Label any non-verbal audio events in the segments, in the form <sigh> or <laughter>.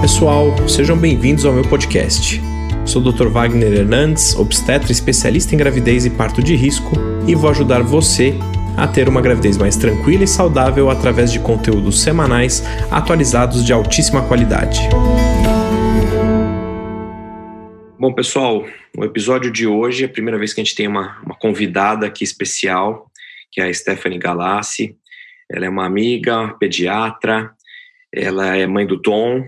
pessoal, sejam bem-vindos ao meu podcast. Sou o Dr. Wagner Hernandes, obstetra especialista em gravidez e parto de risco, e vou ajudar você a ter uma gravidez mais tranquila e saudável através de conteúdos semanais atualizados de altíssima qualidade. Bom, pessoal, o episódio de hoje é a primeira vez que a gente tem uma, uma convidada aqui especial, que é a Stephanie Galassi. Ela é uma amiga, pediatra, ela é mãe do Tom,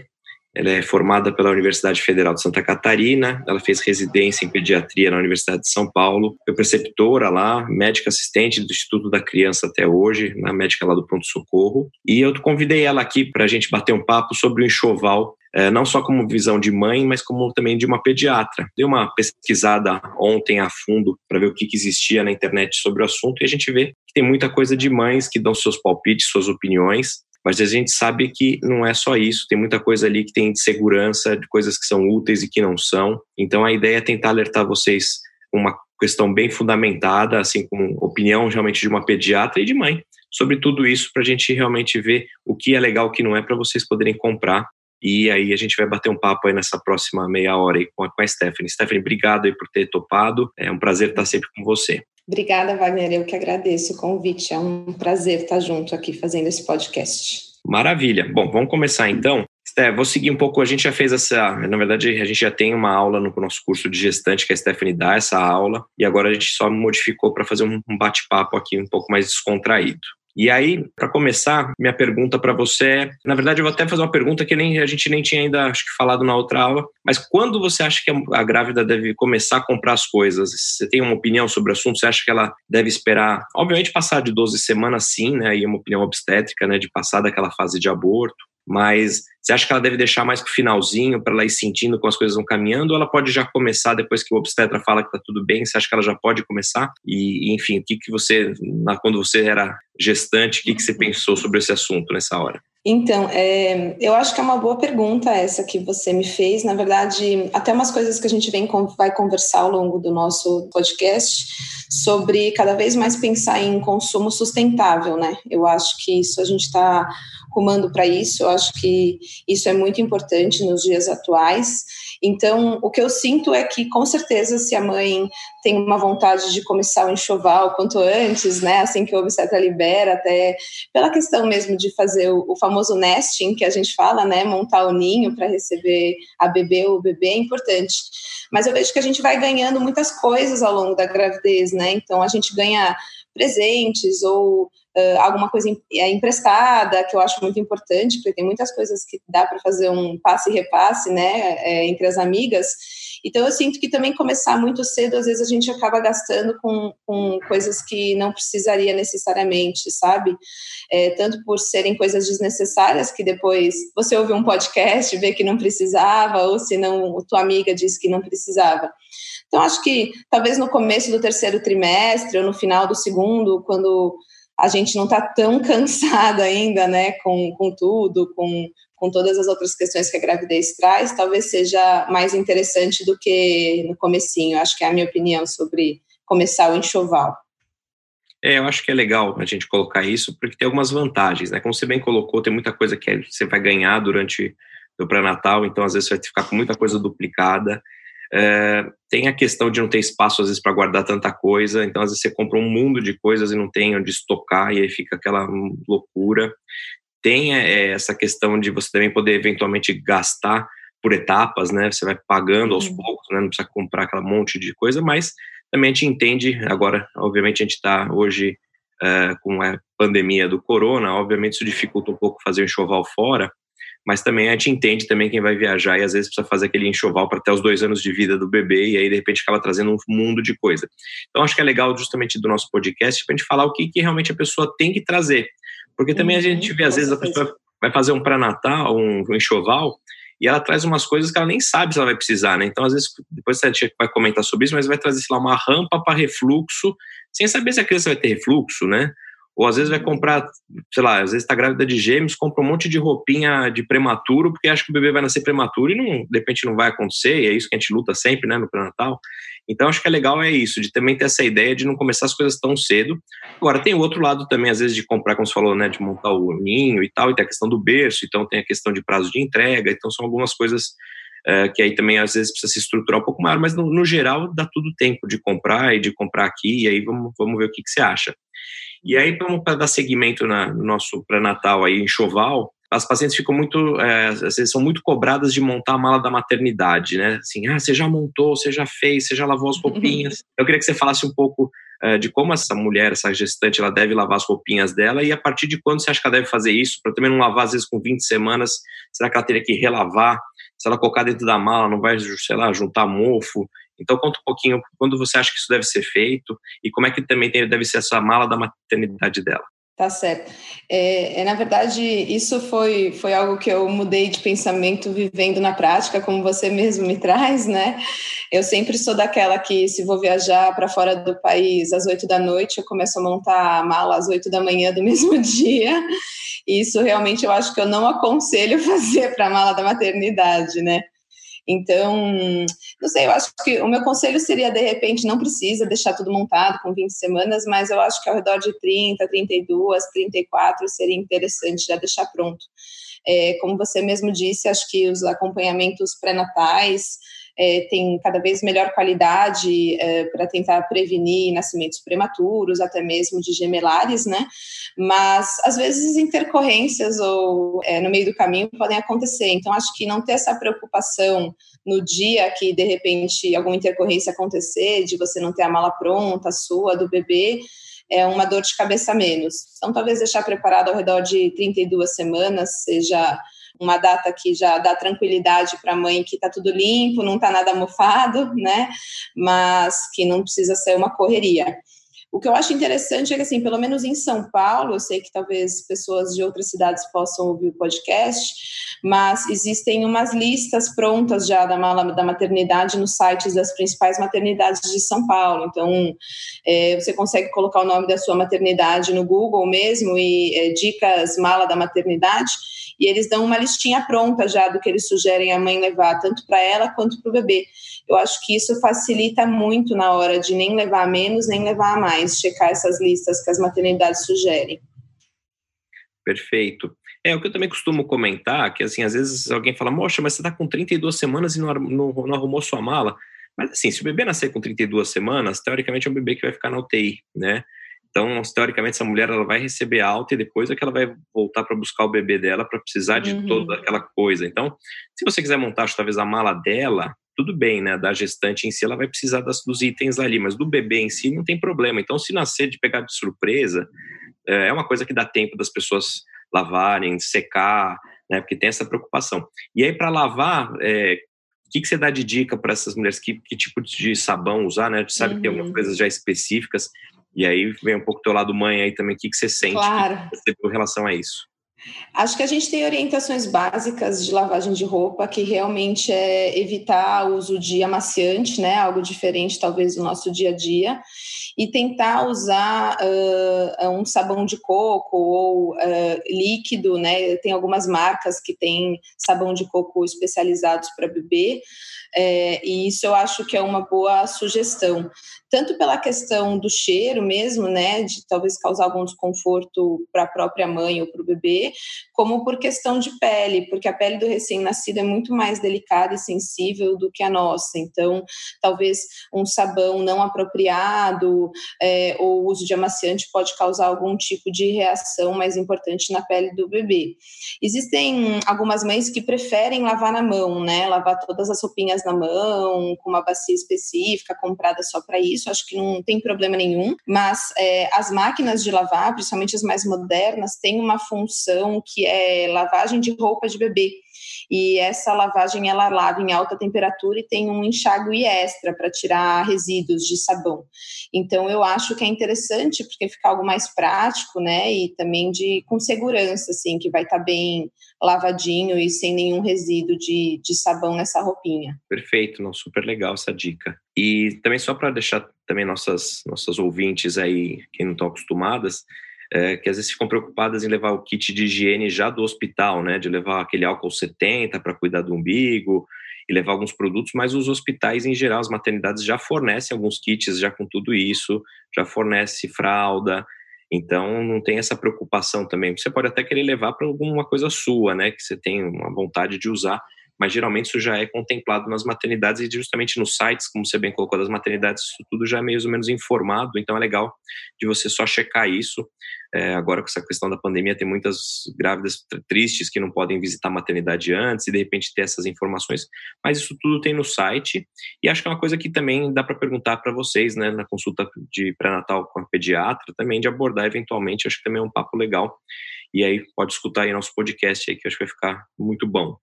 ela é formada pela Universidade Federal de Santa Catarina, ela fez residência em pediatria na Universidade de São Paulo, foi preceptora lá, médica assistente do Instituto da Criança até hoje, na médica lá do Pronto Socorro. E eu convidei ela aqui para a gente bater um papo sobre o enxoval, eh, não só como visão de mãe, mas como também de uma pediatra. Dei uma pesquisada ontem a fundo para ver o que, que existia na internet sobre o assunto e a gente vê que tem muita coisa de mães que dão seus palpites, suas opiniões, mas a gente sabe que não é só isso, tem muita coisa ali que tem de segurança, de coisas que são úteis e que não são. Então a ideia é tentar alertar vocês uma questão bem fundamentada, assim, com opinião realmente de uma pediatra e de mãe, sobre tudo isso, para a gente realmente ver o que é legal, o que não é, para vocês poderem comprar. E aí a gente vai bater um papo aí nessa próxima meia hora aí com a, com a Stephanie. Stephanie, obrigado aí por ter topado. É um prazer estar sempre com você. Obrigada, Wagner. Eu que agradeço o convite. É um prazer estar junto aqui fazendo esse podcast. Maravilha. Bom, vamos começar então. Sté, vou seguir um pouco. A gente já fez essa. Na verdade, a gente já tem uma aula no nosso curso de gestante que a Stephanie dá essa aula, e agora a gente só modificou para fazer um bate-papo aqui um pouco mais descontraído. E aí, para começar, minha pergunta para você é, na verdade, eu vou até fazer uma pergunta que nem a gente nem tinha ainda acho que falado na outra aula, mas quando você acha que a grávida deve começar a comprar as coisas? Você tem uma opinião sobre o assunto? Você acha que ela deve esperar, obviamente passar de 12 semanas sim, né, e uma opinião obstétrica, né, de passar daquela fase de aborto, mas você acha que ela deve deixar mais para o finalzinho, para ela ir sentindo como as coisas vão caminhando, ou ela pode já começar depois que o obstetra fala que está tudo bem? Você acha que ela já pode começar? E, enfim, o que, que você, quando você era gestante, o que, que você pensou sobre esse assunto nessa hora? Então, é, eu acho que é uma boa pergunta essa que você me fez. Na verdade, até umas coisas que a gente vem, vai conversar ao longo do nosso podcast sobre cada vez mais pensar em consumo sustentável, né? Eu acho que isso a gente está rumando para isso. Eu acho que isso é muito importante nos dias atuais. Então, o que eu sinto é que, com certeza, se a mãe tem uma vontade de começar o enxoval quanto antes, né, assim que o obstetra libera, até pela questão mesmo de fazer o, o famoso nesting que a gente fala, né, montar o ninho para receber a bebê ou o bebê é importante. Mas eu vejo que a gente vai ganhando muitas coisas ao longo da gravidez, né? Então a gente ganha presentes ou uh, alguma coisa é, emprestada, que eu acho muito importante, porque tem muitas coisas que dá para fazer um passe e repasse, né, é, entre as amigas. Então, eu sinto que também começar muito cedo, às vezes a gente acaba gastando com, com coisas que não precisaria necessariamente, sabe? É, tanto por serem coisas desnecessárias, que depois você ouve um podcast, vê que não precisava, ou se não, tua amiga disse que não precisava. Então, acho que talvez no começo do terceiro trimestre, ou no final do segundo, quando a gente não está tão <laughs> cansado ainda, né, com, com tudo, com, com todas as outras questões que a gravidez traz, talvez seja mais interessante do que no comecinho. Acho que é a minha opinião sobre começar o enxoval. É, eu acho que é legal a gente colocar isso, porque tem algumas vantagens, né? Como você bem colocou, tem muita coisa que você vai ganhar durante o pré-natal, então às vezes você vai ficar com muita coisa duplicada. É, tem a questão de não ter espaço, às vezes, para guardar tanta coisa. Então, às vezes, você compra um mundo de coisas e não tem onde estocar, e aí fica aquela loucura. Tem é, essa questão de você também poder, eventualmente, gastar por etapas, né? Você vai pagando aos uhum. poucos, né? Não precisa comprar aquela monte de coisa, mas também a gente entende. Agora, obviamente, a gente está hoje é, com a pandemia do corona, obviamente, isso dificulta um pouco fazer o enxoval fora mas também a gente entende também quem vai viajar e às vezes precisa fazer aquele enxoval para até os dois anos de vida do bebê e aí de repente acaba trazendo um mundo de coisa. Então acho que é legal justamente do nosso podcast para a gente falar o que, que realmente a pessoa tem que trazer, porque também uhum, a gente vê às vezes a pessoa vai fazer um pré-natal, um, um enxoval e ela traz umas coisas que ela nem sabe se ela vai precisar, né? Então, às vezes, depois a gente vai comentar sobre isso, mas vai trazer, sei lá, uma rampa para refluxo, sem saber se a criança vai ter refluxo, né? Ou às vezes vai comprar, sei lá, às vezes está grávida de gêmeos, compra um monte de roupinha de prematuro, porque acha que o bebê vai nascer prematuro e não, de repente não vai acontecer, e é isso que a gente luta sempre, né, no pré-natal. Então acho que é legal é isso, de também ter essa ideia de não começar as coisas tão cedo. Agora tem o outro lado também, às vezes, de comprar, como você falou, né, de montar o ninho e tal, e tem a questão do berço, então tem a questão de prazo de entrega, então são algumas coisas é, que aí também às vezes precisa se estruturar um pouco maior, mas no, no, geral dá tudo tempo de comprar e de comprar aqui, e aí vamos, vamos ver o que, que você acha. E aí, para dar seguimento na, no nosso pré-natal aí, enxoval, as pacientes ficam muito, é, às vezes são muito cobradas de montar a mala da maternidade, né? Assim, ah, você já montou, você já fez, você já lavou as roupinhas. <laughs> Eu queria que você falasse um pouco é, de como essa mulher, essa gestante, ela deve lavar as roupinhas dela e a partir de quando você acha que ela deve fazer isso, para também não lavar às vezes com 20 semanas, será que ela teria que relavar? Se ela colocar dentro da mala, não vai, sei lá, juntar mofo? Então, conta um pouquinho quando você acha que isso deve ser feito e como é que também deve ser essa mala da maternidade dela. Tá certo. É, é, na verdade, isso foi, foi algo que eu mudei de pensamento vivendo na prática, como você mesmo me <laughs> traz, né? Eu sempre sou daquela que, se vou viajar para fora do país às oito da noite, eu começo a montar a mala às oito da manhã do <laughs> mesmo dia. Isso realmente eu acho que eu não aconselho <laughs> fazer para a mala da maternidade, né? Então, não sei, eu acho que o meu conselho seria, de repente, não precisa deixar tudo montado com 20 semanas, mas eu acho que ao redor de 30, 32, 34 seria interessante já deixar pronto. É, como você mesmo disse, acho que os acompanhamentos pré-natais, é, tem cada vez melhor qualidade é, para tentar prevenir nascimentos prematuros, até mesmo de gemelares, né? Mas às vezes intercorrências ou é, no meio do caminho podem acontecer. Então acho que não ter essa preocupação no dia que de repente alguma intercorrência acontecer, de você não ter a mala pronta, sua, do bebê, é uma dor de cabeça menos. Então talvez deixar preparado ao redor de 32 semanas seja uma data que já dá tranquilidade para a mãe que está tudo limpo, não está nada mofado, né? Mas que não precisa ser uma correria. O que eu acho interessante é que, assim, pelo menos em São Paulo, eu sei que talvez pessoas de outras cidades possam ouvir o podcast, mas existem umas listas prontas já da mala da maternidade nos sites das principais maternidades de São Paulo. Então, é, você consegue colocar o nome da sua maternidade no Google mesmo e é, dicas mala da maternidade e eles dão uma listinha pronta já do que eles sugerem a mãe levar, tanto para ela quanto para o bebê. Eu acho que isso facilita muito na hora de nem levar a menos, nem levar a mais, checar essas listas que as maternidades sugerem. Perfeito. É, o que eu também costumo comentar, que assim, às vezes alguém fala, moxa, mas você está com 32 semanas e não, não, não arrumou sua mala. Mas assim, se o bebê nascer com 32 semanas, teoricamente é um bebê que vai ficar na UTI, né? Então, teoricamente, essa mulher ela vai receber alta e depois é que ela vai voltar para buscar o bebê dela para precisar de uhum. toda aquela coisa. Então, se você quiser montar talvez a mala dela, tudo bem, né? Da gestante em si, ela vai precisar das, dos itens ali, mas do bebê em si não tem problema. Então, se nascer de pegar de surpresa, é, é uma coisa que dá tempo das pessoas lavarem, secar, né? Porque tem essa preocupação. E aí, para lavar, é, o que, que você dá de dica para essas mulheres? Que, que tipo de sabão usar, né? A gente sabe uhum. que tem algumas uhum. coisas já específicas. E aí vem um pouco do teu lado mãe aí também, o que, que você sente claro. que em relação a isso? Acho que a gente tem orientações básicas de lavagem de roupa, que realmente é evitar o uso de amaciante, né? Algo diferente, talvez, do nosso dia a dia. E tentar usar uh, um sabão de coco ou uh, líquido, né? Tem algumas marcas que têm sabão de coco especializados para bebê. É, e isso eu acho que é uma boa sugestão tanto pela questão do cheiro mesmo, né, de talvez causar algum desconforto para a própria mãe ou para o bebê, como por questão de pele, porque a pele do recém-nascido é muito mais delicada e sensível do que a nossa. Então, talvez um sabão não apropriado é, ou o uso de amaciante pode causar algum tipo de reação mais importante na pele do bebê. Existem algumas mães que preferem lavar na mão, né, lavar todas as roupinhas na mão, com uma bacia específica comprada só para isso isso, acho que não tem problema nenhum. Mas é, as máquinas de lavar, principalmente as mais modernas, têm uma função que é lavagem de roupa de bebê e essa lavagem ela lava em alta temperatura e tem um enxágue extra para tirar resíduos de sabão. Então eu acho que é interessante porque fica algo mais prático, né? E também de com segurança, assim, que vai estar tá bem lavadinho e sem nenhum resíduo de, de sabão nessa roupinha. Perfeito, não, super legal essa dica. E também só para deixar também nossas nossas ouvintes aí que não estão acostumadas, é, que às vezes ficam preocupadas em levar o kit de higiene já do hospital, né? De levar aquele álcool 70 para cuidar do umbigo e levar alguns produtos, mas os hospitais em geral, as maternidades já fornecem alguns kits já com tudo isso, já fornece fralda, então não tem essa preocupação também. Você pode até querer levar para alguma coisa sua, né? Que você tem uma vontade de usar, mas geralmente isso já é contemplado nas maternidades e justamente nos sites, como você bem colocou, das maternidades, isso tudo já é mais ou menos informado, então é legal de você só checar isso. É, agora com essa questão da pandemia, tem muitas grávidas tristes que não podem visitar a maternidade antes e de repente ter essas informações, mas isso tudo tem no site e acho que é uma coisa que também dá para perguntar para vocês, né, na consulta de pré-natal com a pediatra, também de abordar eventualmente, acho que também é um papo legal. E aí pode escutar aí nosso podcast aí que acho que vai ficar muito bom.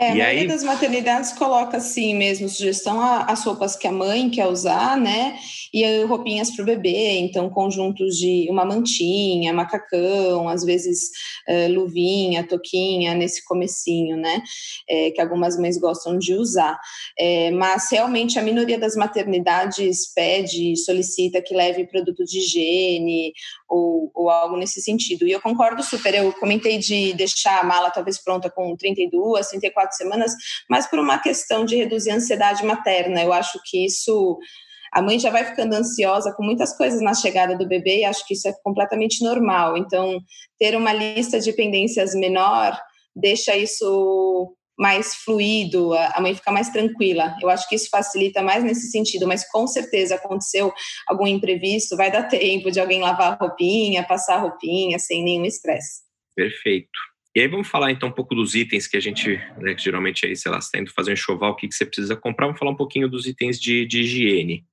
É, a maioria aí... das maternidades coloca assim mesmo, sugestão as roupas que a mãe quer usar, né? E roupinhas para o bebê, então conjuntos de uma mantinha, macacão, às vezes uh, luvinha, toquinha, nesse comecinho, né? É, que algumas mães gostam de usar. É, mas realmente a minoria das maternidades pede, solicita que leve produto de higiene ou, ou algo nesse sentido. E eu concordo super, eu comentei de deixar a mala talvez pronta com 32, 34 quatro semanas, mas por uma questão de reduzir a ansiedade materna. Eu acho que isso a mãe já vai ficando ansiosa com muitas coisas na chegada do bebê e acho que isso é completamente normal. Então, ter uma lista de pendências menor deixa isso mais fluido, a mãe fica mais tranquila. Eu acho que isso facilita mais nesse sentido, mas com certeza aconteceu algum imprevisto, vai dar <laughs> tempo de alguém lavar a roupinha, passar a roupinha sem nenhum estresse. Perfeito. E aí vamos falar então um pouco dos itens que a gente, né, que geralmente aí, sei lá, você tá indo fazer um enxoval, o que, que você precisa comprar, vamos falar um pouquinho dos itens de, de higiene,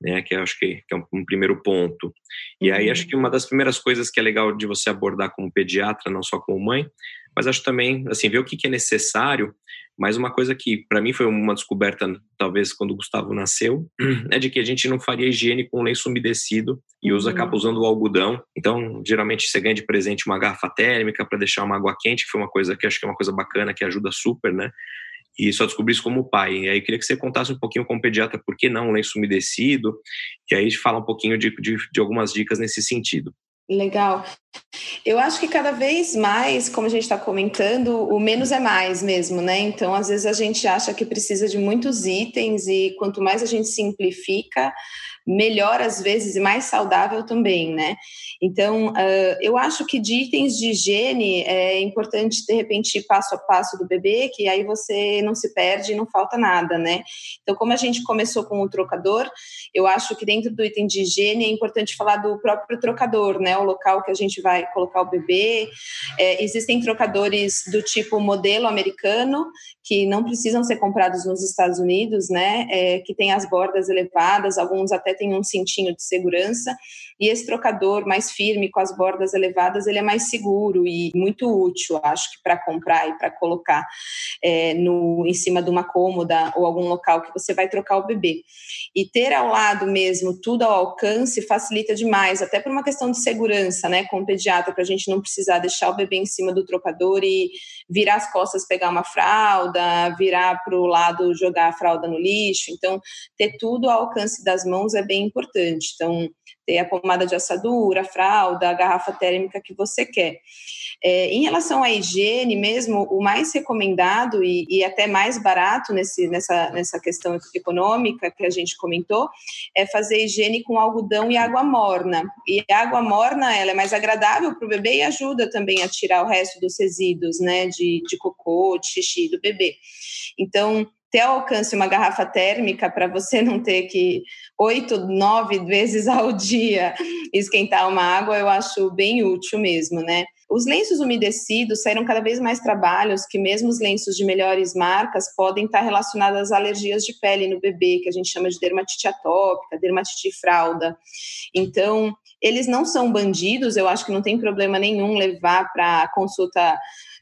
né, que eu acho que, que é um, um, primeiro ponto. E aí acho que uma das primeiras coisas que é legal de você abordar como pediatra, não só como mãe, mas acho também, assim, ver o que, que é necessário mas uma coisa que para mim foi uma descoberta, talvez quando o Gustavo nasceu, <clears throat> é de que a gente não faria higiene com lenço umedecido e usa, acaba uhum. usando o algodão. Então, geralmente você ganha de presente uma garrafa térmica para deixar uma água quente, que foi uma coisa que acho que é uma coisa bacana, que ajuda super, né? E só descobri isso como pai. E aí queria que você contasse um pouquinho como pediatra por que não um lenço umedecido, e aí fala um pouquinho de, de, de algumas dicas nesse sentido. Legal. Eu acho que cada vez mais, como a gente está comentando, o menos é mais mesmo, né? Então, às vezes a gente acha que precisa de muitos itens e quanto mais a gente simplifica, melhor às vezes e mais saudável também, né? Então, uh, eu acho que de itens de higiene é importante, de repente, passo a passo do bebê, que aí você não se perde e não falta nada, né? Então, como a gente começou com o trocador, eu acho que dentro do item de higiene é importante falar do próprio trocador, né? O local que a gente vai colocar o bebê. É, existem trocadores do tipo modelo americano, que não precisam ser comprados nos Estados Unidos, né? É, que tem as bordas elevadas, alguns até têm um cintinho de segurança. E esse trocador mais firme, com as bordas elevadas, ele é mais seguro e muito útil, acho que para comprar e para colocar é, no, em cima de uma cômoda ou algum local que você vai trocar o bebê. E ter ao lado mesmo tudo ao alcance facilita demais, até por uma questão de segurança, né, com o pediatra, para a gente não precisar deixar o bebê em cima do trocador e virar as costas, pegar uma fralda, virar para o lado, jogar a fralda no lixo. Então, ter tudo ao alcance das mãos é bem importante. Então, ter a pomada de assadura, a fralda, a garrafa térmica que você quer. É, em relação à higiene mesmo, o mais recomendado e, e, até mais barato nesse, nessa, nessa questão econômica que a gente comentou é fazer higiene com algodão e água morna. E a água morna ela é mais agradável para o bebê e ajuda também a tirar o resto dos resíduos, né, de, de cocô, de xixi do bebê. Então, ter alcance uma garrafa térmica para você não ter que oito, nove vezes ao <laughs> dia esquentar uma água, eu acho bem útil mesmo, né? Os lenços umedecidos saíram cada vez mais trabalhos que mesmo os lenços de melhores marcas podem estar relacionados às alergias de pele no bebê, que a gente chama de dermatite atópica, dermatite fralda. Então, eles não são bandidos, eu acho que não tem problema nenhum levar para consulta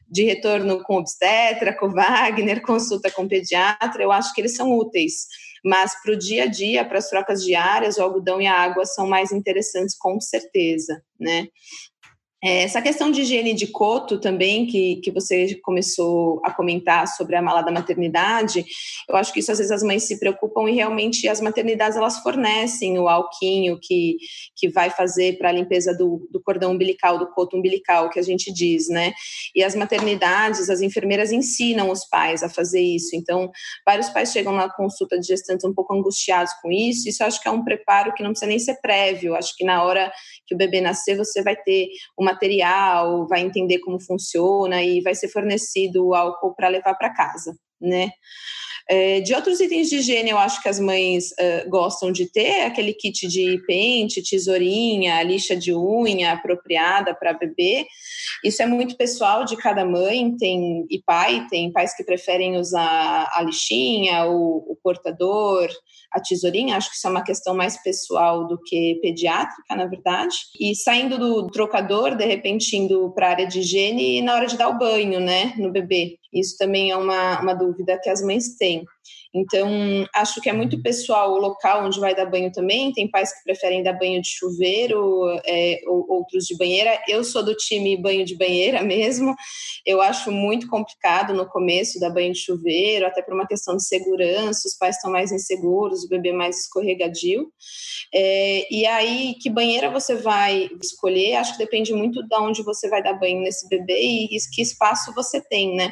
de retorno com obstetra, com Wagner, consulta com pediatra, eu acho que eles são úteis. Mas para o dia a dia, para as trocas diárias, o algodão e a água são mais interessantes, com certeza, né? É, essa questão de higiene de coto também, que, que você começou a comentar sobre a mala da maternidade, eu acho que isso às vezes as mães se preocupam e realmente as maternidades elas fornecem o alquinho que, que vai fazer para a limpeza do, do cordão umbilical, do coto umbilical, que a gente diz, né? E as maternidades, as enfermeiras ensinam os pais a fazer isso. Então, vários pais chegam na consulta de gestantes um pouco angustiados com isso. Isso eu acho que é um preparo que não precisa nem ser prévio. Acho que na hora que o bebê nascer, você vai ter uma material, vai entender como funciona e vai ser fornecido o álcool para levar para casa, né? É, de outros itens de higiene, eu acho que as mães uh, gostam de ter aquele kit de pente, tesourinha, lixa de unha apropriada para bebê. Isso é muito pessoal de cada mãe, tem e pai, tem pais que preferem usar a lixinha, o, o portador, a tesourinha. Acho que isso é uma questão mais pessoal do que pediátrica, na verdade. E saindo do trocador, de repente indo para a área de higiene na hora de dar o banho, né, no bebê. Isso também é uma, uma dúvida que as mães têm. Então, acho que é muito pessoal o local onde vai dar banho também. Tem pais que preferem dar banho de chuveiro, é, ou, outros de banheira. Eu sou do time banho de banheira <laughs> mesmo. Eu acho muito complicado no começo dar banho de chuveiro, até por uma questão de segurança. Os pais estão mais inseguros, o bebê mais escorregadio. É, e aí, que banheira você vai escolher? Acho que depende muito de onde você vai dar banho nesse bebê e que espaço você tem, né?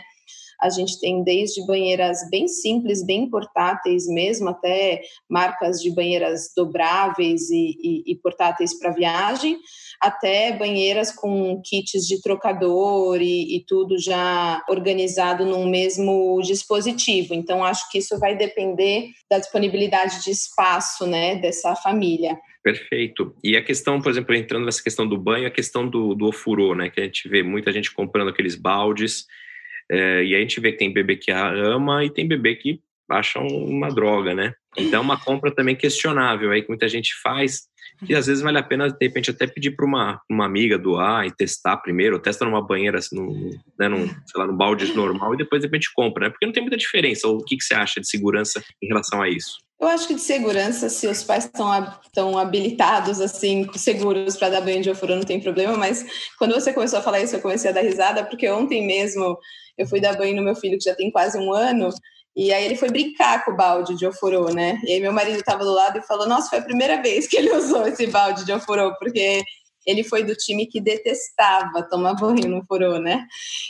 A gente tem desde banheiras bem simples, bem portáteis mesmo, até marcas de banheiras dobráveis e, e, e portáteis para viagem, até banheiras com kits de trocador e, e, tudo já organizado num mesmo dispositivo. Então, acho que isso vai depender da disponibilidade de espaço né, dessa família. Perfeito. E a questão, por exemplo, entrando nessa questão do banho, a questão do, do ofurô, né? Que a gente vê muita gente comprando aqueles baldes é, e a gente vê que tem bebê que ama e tem bebê que acha uma droga, né? Então, é uma compra também questionável aí que muita gente faz, que às vezes vale a pena, de repente, até pedir para uma, uma amiga doar e testar primeiro, testa numa banheira, assim, num, né, num, sei lá, num balde normal e depois, de repente, compra, né? Porque não tem muita diferença. O que, que você acha de segurança em relação a isso? Eu acho que de segurança, se os pais estão, habilitados, assim, seguros para dar banho de ofurô, não tem problema, mas quando você começou a falar isso, eu comecei a dar risada, porque ontem mesmo eu fui dar banho no meu filho, que já tem quase um ano, e aí ele foi brincar com o balde de ofurô, né? E aí meu marido estava do lado e falou, nossa, foi a primeira vez que ele <laughs> usou esse balde de ofurô, porque ele foi do time que detestava tomar banho no ofurô, né?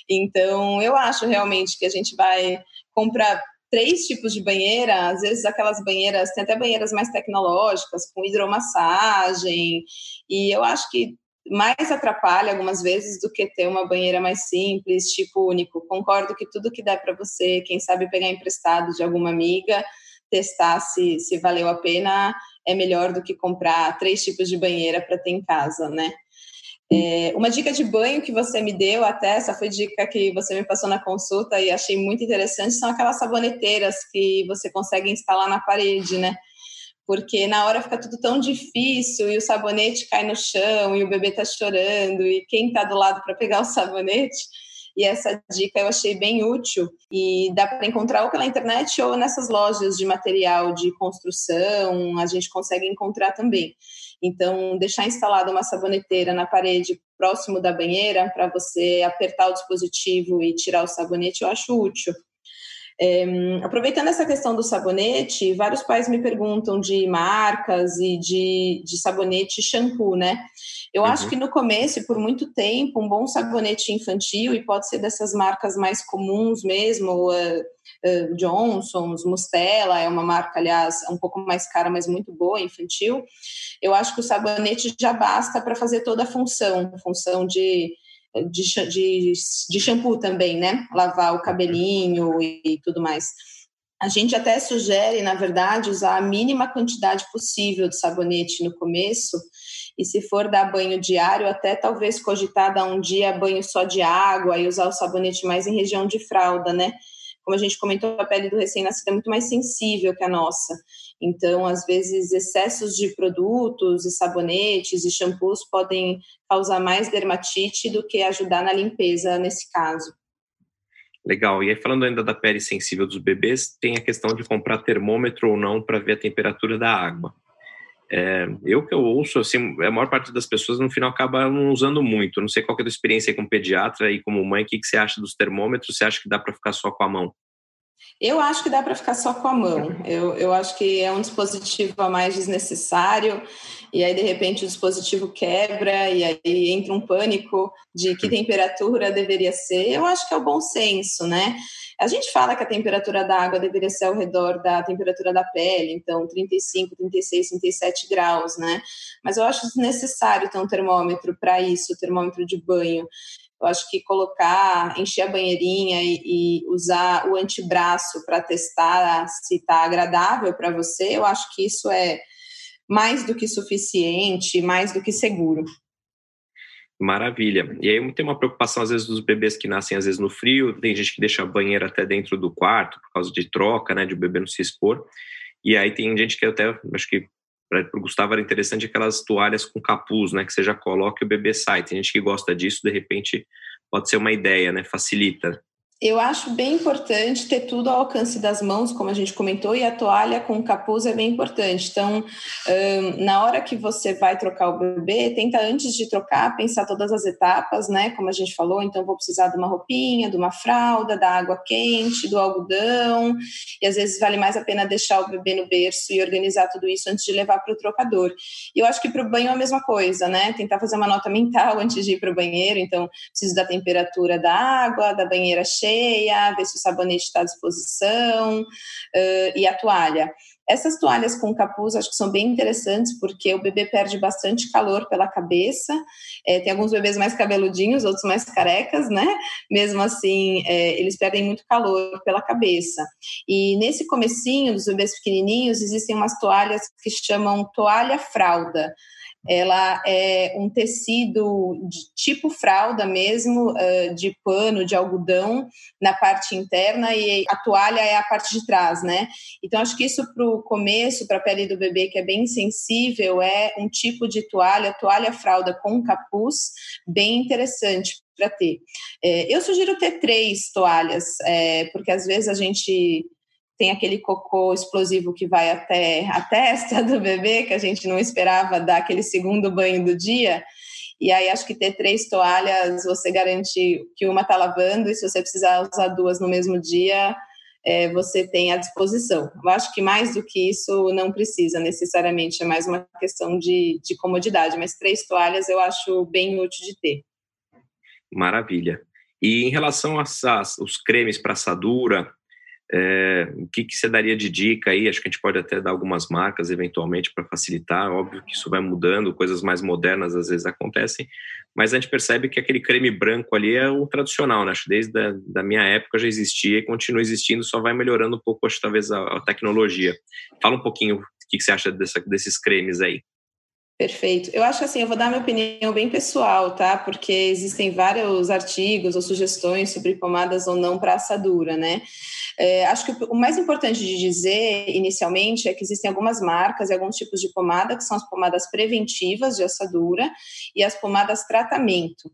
Então, eu acho realmente que a gente vai comprar três tipos de banheira, às vezes aquelas banheiras, tem até banheiras mais tecnológicas, com hidromassagem, e eu acho que mais atrapalha algumas vezes do que ter uma banheira mais simples, tipo único. Concordo que tudo que der para você, quem sabe pegar emprestado de alguma amiga, testar se, se valeu a pena, é melhor do que comprar três tipos de banheira para ter em casa, né? É, uma dica de banho que você me deu, até essa foi dica que você me passou na consulta e achei muito interessante, são aquelas saboneteiras que você consegue instalar na parede, né? Porque na hora fica tudo tão difícil e o sabonete cai no chão e o bebê tá chorando e quem tá do lado para pegar o sabonete. E essa dica eu achei bem útil e dá para encontrar ou pela internet ou nessas lojas de material de construção, a gente consegue encontrar também. Então, deixar instalada uma saboneteira na parede próximo da banheira para você apertar o dispositivo e tirar o sabonete, eu acho útil. É, aproveitando essa questão do sabonete, vários pais me perguntam de marcas e de, de sabonete e shampoo, né? Eu uhum. acho que no começo, por muito tempo, um bom sabonete infantil, e pode ser dessas marcas mais comuns mesmo, uh, uh, Johnson's, Mustela, é uma marca, aliás, um pouco mais cara, mas muito boa, infantil. Eu acho que o sabonete já basta para fazer toda a função, função de de, de, de shampoo também, né? Lavar o cabelinho e, e tudo mais. A gente até sugere, na verdade, usar a mínima quantidade possível de sabonete no começo, e se for dar banho diário, até talvez cogitar dar um dia banho só de água e usar o sabonete mais em região de fralda, né? Como a gente comentou, a pele do recém-nascido é muito mais sensível que a nossa. Então, às vezes, excessos de produtos e sabonetes e shampoos podem causar mais dermatite do que ajudar na limpeza nesse caso. Legal. E aí, falando ainda da pele sensível dos bebês, tem a questão de comprar termômetro ou não para ver a temperatura da água. É, eu que eu ouço, assim, a maior parte das pessoas no final acaba não usando muito. não sei qual é a tua experiência aí como pediatra e como mãe, o que, que você acha dos termômetros? Você acha que dá para ficar só com a mão? Eu acho que dá para ficar só com a mão. Eu, eu acho que é um dispositivo a mais desnecessário, e aí de repente o dispositivo quebra, e aí entra um pânico de que temperatura deveria ser. Eu acho que é o bom senso, né? A gente fala que a temperatura da água deveria ser ao redor da temperatura da pele, então 35, 36, 37 graus, né? Mas eu acho desnecessário ter um termômetro para isso, termômetro de banho. Eu acho que colocar, encher a banheirinha e, e usar o antebraço para testar se está agradável para você, eu acho que isso é mais do que suficiente, mais do que seguro. Maravilha. E aí tem uma preocupação, às vezes, dos bebês que nascem, às vezes, no frio. Tem gente que deixa a banheira até dentro do quarto, por causa de troca, né, de o bebê não se expor. E aí tem gente que até, acho que para o Gustavo era interessante aquelas toalhas com capuz, né, que você já coloca e o bebê sai. Tem gente que gosta disso, de repente pode ser uma ideia, né, facilita. Eu acho bem importante ter tudo ao alcance das mãos, como a gente comentou, e a toalha com capuz é bem importante. Então, um, na hora que você vai trocar o bebê, tenta antes de trocar pensar todas as etapas, né? Como a gente falou, então vou precisar de uma roupinha, de uma fralda, da água quente, do algodão, e às vezes vale mais a pena deixar o bebê no berço e organizar tudo isso antes de levar para o trocador. E eu acho que para o banho é a mesma coisa, né? Tentar fazer uma nota mental <laughs> antes de ir para o banheiro, então preciso da temperatura da água, da banheira cheia cheia, ver se o sabonete está à disposição uh, e a toalha. Essas toalhas com capuz acho que são bem interessantes porque o bebê perde bastante calor pela cabeça. É, tem alguns bebês mais cabeludinhos, outros mais carecas, né? Mesmo assim, é, eles perdem muito calor pela cabeça. E nesse comecinho dos bebês pequenininhos existem umas toalhas que chamam toalha fralda ela é um tecido de tipo fralda mesmo, de pano, de algodão na parte interna e a toalha é a parte de trás, né? Então acho que isso para o começo, para a pele do bebê que é bem sensível, é um tipo de toalha, toalha fralda com capuz, bem interessante para ter. É, eu sugiro ter três toalhas, é, porque às vezes a gente tem aquele cocô explosivo que vai até a testa do bebê, que a gente não esperava dar aquele segundo banho do dia. E aí acho que ter três toalhas, você garante que uma está lavando, e se você precisar usar duas no mesmo dia, é, você tem à disposição. Eu acho que mais do que isso não precisa necessariamente, é mais uma questão de, de comodidade, mas três toalhas eu acho bem útil de ter. Maravilha. E em relação aos cremes para assadura, é, o que, que você daria de dica aí? Acho que a gente pode até dar algumas marcas eventualmente para facilitar. Óbvio que isso vai mudando, coisas mais modernas às vezes acontecem, mas a gente percebe que aquele creme branco ali é o tradicional, né? Acho que desde a, da minha época já existia e continua existindo, só vai melhorando um pouco, acho talvez a, a tecnologia. Fala um pouquinho o que, que você acha dessa, desses cremes aí. Perfeito. Eu acho assim, eu vou dar minha opinião bem pessoal, tá? Porque existem vários artigos ou sugestões sobre pomadas ou não para assadura, né? É, acho que o mais importante de dizer inicialmente é que existem algumas marcas e alguns tipos de pomada, que são as pomadas preventivas de assadura e as pomadas tratamento.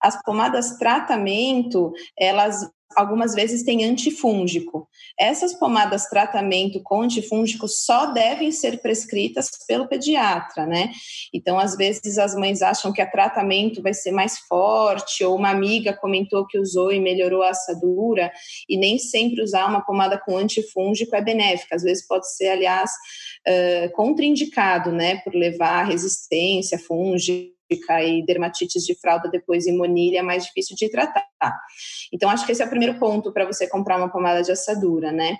As pomadas tratamento, elas algumas vezes têm antifúngico. Essas pomadas tratamento com antifúngico só devem ser prescritas pelo pediatra, né? Então, às vezes as mães acham que a tratamento vai ser mais forte, ou uma amiga comentou que usou e melhorou a assadura, e nem sempre usar uma pomada com antifúngico é benéfica. Às vezes pode ser, aliás, contraindicado, né, por levar resistência fúngica e dermatites de fralda depois imunilha é mais difícil de tratar. Então, acho que esse é o primeiro ponto para você comprar uma pomada de assadura, né?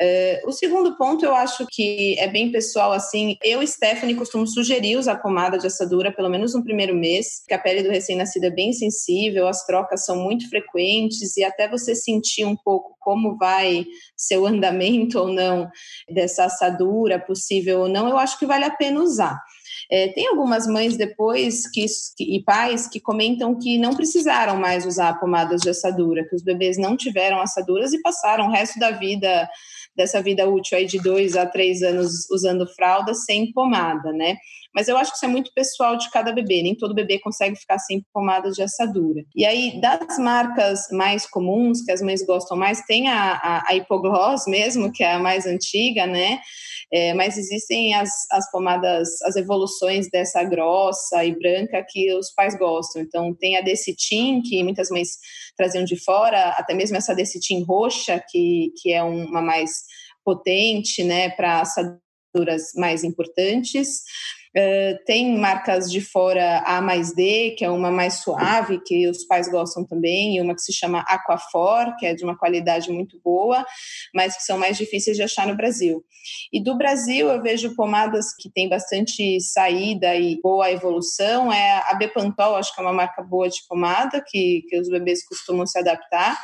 Uh, o segundo ponto, eu acho que é bem pessoal, assim, eu, Stephanie, costumo sugerir usar pomada de assadura pelo menos no primeiro mês, que a pele do recém-nascido é bem sensível, as trocas são muito frequentes e até você sentir um pouco como vai ser o <laughs> andamento ou não dessa assadura, possível ou não, eu acho que vale a pena usar. É, tem algumas mães depois que, e pais que comentam que não precisaram mais usar pomadas de assadura, que os bebês não tiveram assaduras e passaram o resto da vida dessa vida útil aí de dois a três anos usando fralda sem pomada, né? Mas eu acho que isso é muito pessoal de cada bebê, nem todo bebê consegue ficar sem pomada de assadura. E aí, das marcas mais comuns, que as mães gostam mais, tem a, a, a Hipogloss mesmo, que é a mais antiga, né? É, mas existem as, as pomadas, as evoluções dessa grossa e branca que os pais gostam. Então, tem a Decitin, que muitas mães traziam de fora, até mesmo essa Decitin roxa, que, que é uma mais potente, né, para assaduras mais importantes. Uh, tem marcas de fora A mais D, que é uma mais suave, que os pais gostam também, e uma que se chama Aquafor, que é de uma qualidade muito boa, mas que são mais difíceis de achar no Brasil. E do Brasil eu vejo pomadas que tem bastante saída e boa evolução, é a Bepantol, acho que é uma marca boa de pomada, que, que os bebês costumam se adaptar,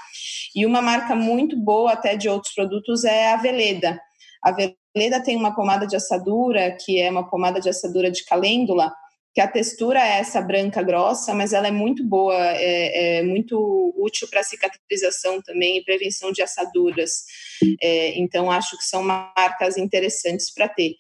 e uma marca muito boa até de outros produtos é a Veleda. A Leda tem uma pomada de assadura, que é uma pomada de assadura de calêndula, que a textura é essa branca grossa, mas ela é muito boa, é, é muito útil para cicatrização também e prevenção de assaduras. É, então, acho que são marcas interessantes para ter.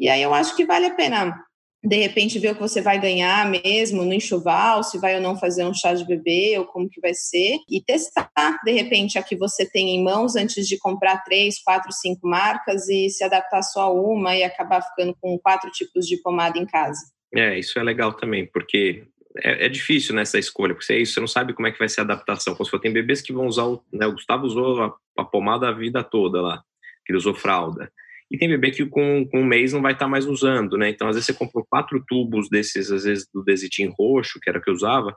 E aí eu acho que vale a pena de repente ver o que você vai ganhar mesmo no enxoval, se vai ou não fazer um chá de bebê ou como que vai ser e testar de repente a que você tem em mãos antes de comprar três, quatro, cinco marcas e se adaptar só a uma e acabar ficando com quatro tipos de pomada em casa. É, isso é legal também, porque é, é, difícil nessa escolha, porque é isso, você não sabe como é que vai ser a adaptação. Como se tem bebês que vão usar, o, né, o Gustavo usou a, a pomada a vida toda lá, que ele usou fralda. E tem bebê que com, com um mês não vai estar tá mais usando, né? Então, às vezes, você comprou quatro tubos desses, às vezes, do Desitin roxo, que era o que eu usava,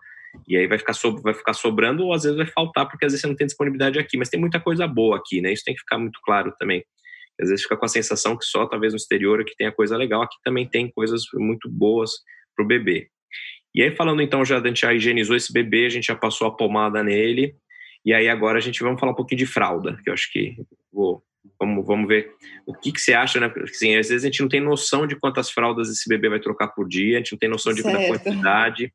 e aí vai ficar, so, vai ficar sobrando ou às vezes vai faltar, porque às vezes você não tem disponibilidade aqui. Mas tem muita coisa boa aqui, né? Isso tem que ficar muito claro também. Às vezes fica com a sensação que só, talvez, no exterior aqui tem a coisa legal. Aqui também tem coisas muito boas para o bebê. E aí, falando então, já a gente já higienizou esse bebê, a gente já passou a pomada nele, e aí agora a gente vamos falar um pouquinho de fralda, que eu acho que vou Vamos, vamos ver o que, que você acha, né? Porque assim, às vezes a gente não tem noção de quantas fraldas esse bebê vai trocar por dia, a gente não tem noção de quanta quantidade.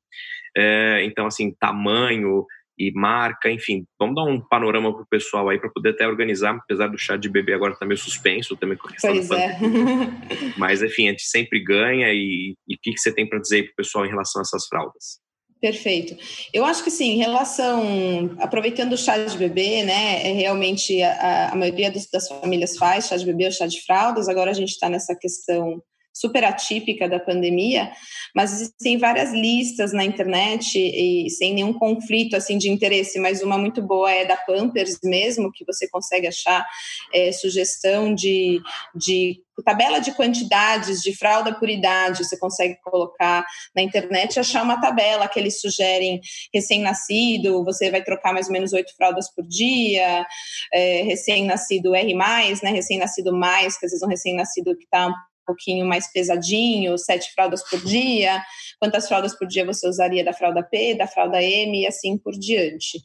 É, então, assim, tamanho e marca, enfim, vamos dar um panorama para o pessoal aí para poder até organizar, apesar do chá de bebê agora tá meio suspenso também com a questão pois é. <laughs> Mas, enfim, a gente sempre ganha e, o que, que você tem para dizer para o pessoal em relação a essas fraldas? Perfeito. Eu acho que sim, em relação, aproveitando o chá de bebê, né, é realmente a, a maioria dos, das famílias faz chá de bebê ou chá de fraldas, agora a gente está nessa questão super atípica da pandemia, mas existem várias listas na internet e sem nenhum conflito assim de interesse, mas uma muito boa é da Pampers mesmo, que você consegue achar é, sugestão de, de tabela de quantidades de fralda por idade, você consegue colocar na internet e achar uma tabela que eles sugerem recém-nascido, você vai trocar mais ou menos oito fraldas por dia, é, recém-nascido R+, né, recém-nascido mais, que às vezes um recém-nascido que está pouquinho mais pesadinho, sete fraldas por dia, quantas fraldas por dia você usaria da fralda P, da fralda M e assim por diante.